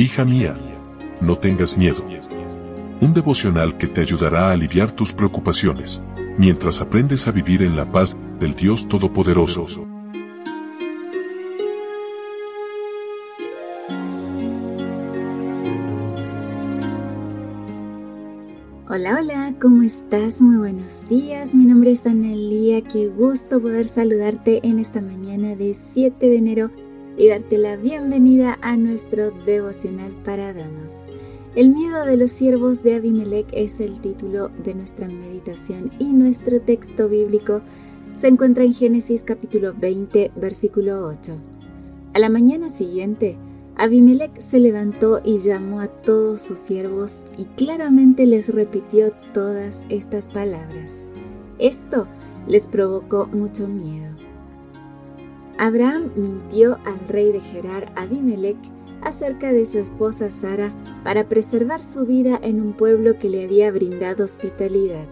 Hija mía, no tengas miedo. Un devocional que te ayudará a aliviar tus preocupaciones, mientras aprendes a vivir en la paz del Dios Todopoderoso. Hola, hola, ¿cómo estás? Muy buenos días. Mi nombre es Anelía. Qué gusto poder saludarte en esta mañana de 7 de enero y darte la bienvenida a nuestro devocional para damas. El miedo de los siervos de Abimelech es el título de nuestra meditación y nuestro texto bíblico se encuentra en Génesis capítulo 20, versículo 8. A la mañana siguiente, Abimelech se levantó y llamó a todos sus siervos y claramente les repitió todas estas palabras. Esto les provocó mucho miedo. Abraham mintió al rey de Gerar Abimelech acerca de su esposa Sara para preservar su vida en un pueblo que le había brindado hospitalidad.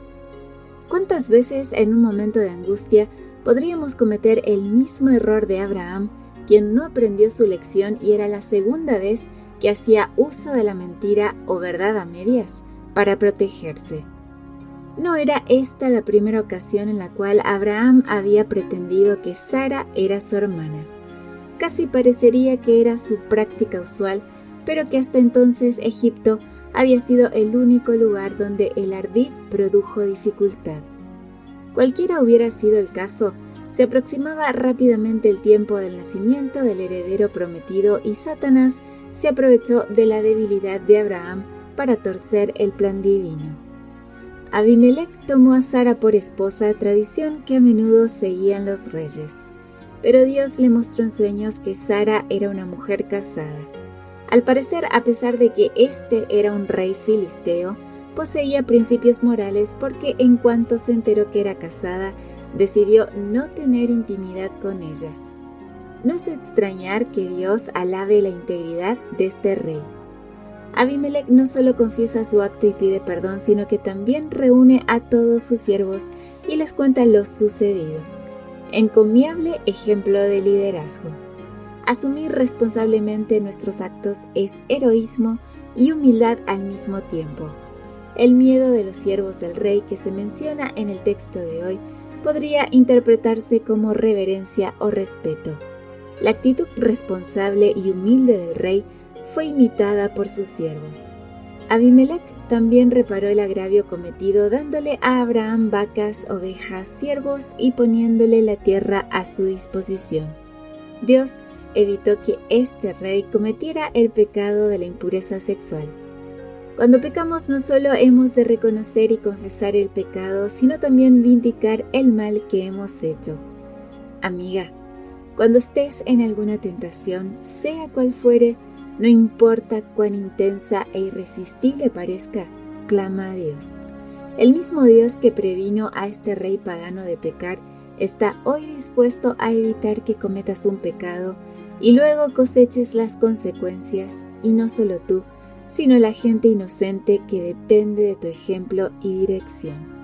¿Cuántas veces en un momento de angustia podríamos cometer el mismo error de Abraham, quien no aprendió su lección y era la segunda vez que hacía uso de la mentira o verdad a medias para protegerse? No era esta la primera ocasión en la cual Abraham había pretendido que Sara era su hermana. Casi parecería que era su práctica usual, pero que hasta entonces Egipto había sido el único lugar donde el ardid produjo dificultad. Cualquiera hubiera sido el caso, se aproximaba rápidamente el tiempo del nacimiento del heredero prometido y Satanás se aprovechó de la debilidad de Abraham para torcer el plan divino. Abimelech tomó a Sara por esposa, tradición que a menudo seguían los reyes. Pero Dios le mostró en sueños que Sara era una mujer casada. Al parecer, a pesar de que éste era un rey filisteo, poseía principios morales porque en cuanto se enteró que era casada, decidió no tener intimidad con ella. No es extrañar que Dios alabe la integridad de este rey. Abimelech no solo confiesa su acto y pide perdón, sino que también reúne a todos sus siervos y les cuenta lo sucedido. Encomiable ejemplo de liderazgo. Asumir responsablemente nuestros actos es heroísmo y humildad al mismo tiempo. El miedo de los siervos del rey que se menciona en el texto de hoy podría interpretarse como reverencia o respeto. La actitud responsable y humilde del rey fue imitada por sus siervos. Abimelech también reparó el agravio cometido dándole a Abraham vacas, ovejas, siervos y poniéndole la tierra a su disposición. Dios evitó que este rey cometiera el pecado de la impureza sexual. Cuando pecamos no solo hemos de reconocer y confesar el pecado, sino también vindicar el mal que hemos hecho. Amiga, cuando estés en alguna tentación, sea cual fuere, no importa cuán intensa e irresistible parezca, clama a Dios. El mismo Dios que previno a este rey pagano de pecar está hoy dispuesto a evitar que cometas un pecado y luego coseches las consecuencias, y no solo tú, sino la gente inocente que depende de tu ejemplo y dirección.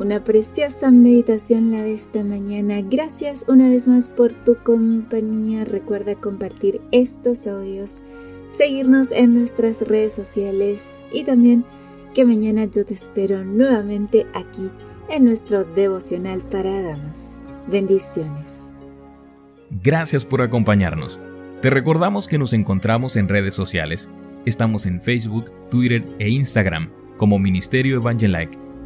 Una preciosa meditación la de esta mañana. Gracias una vez más por tu compañía. Recuerda compartir estos audios, seguirnos en nuestras redes sociales y también que mañana yo te espero nuevamente aquí en nuestro devocional para damas. Bendiciones. Gracias por acompañarnos. Te recordamos que nos encontramos en redes sociales. Estamos en Facebook, Twitter e Instagram como Ministerio Evangelike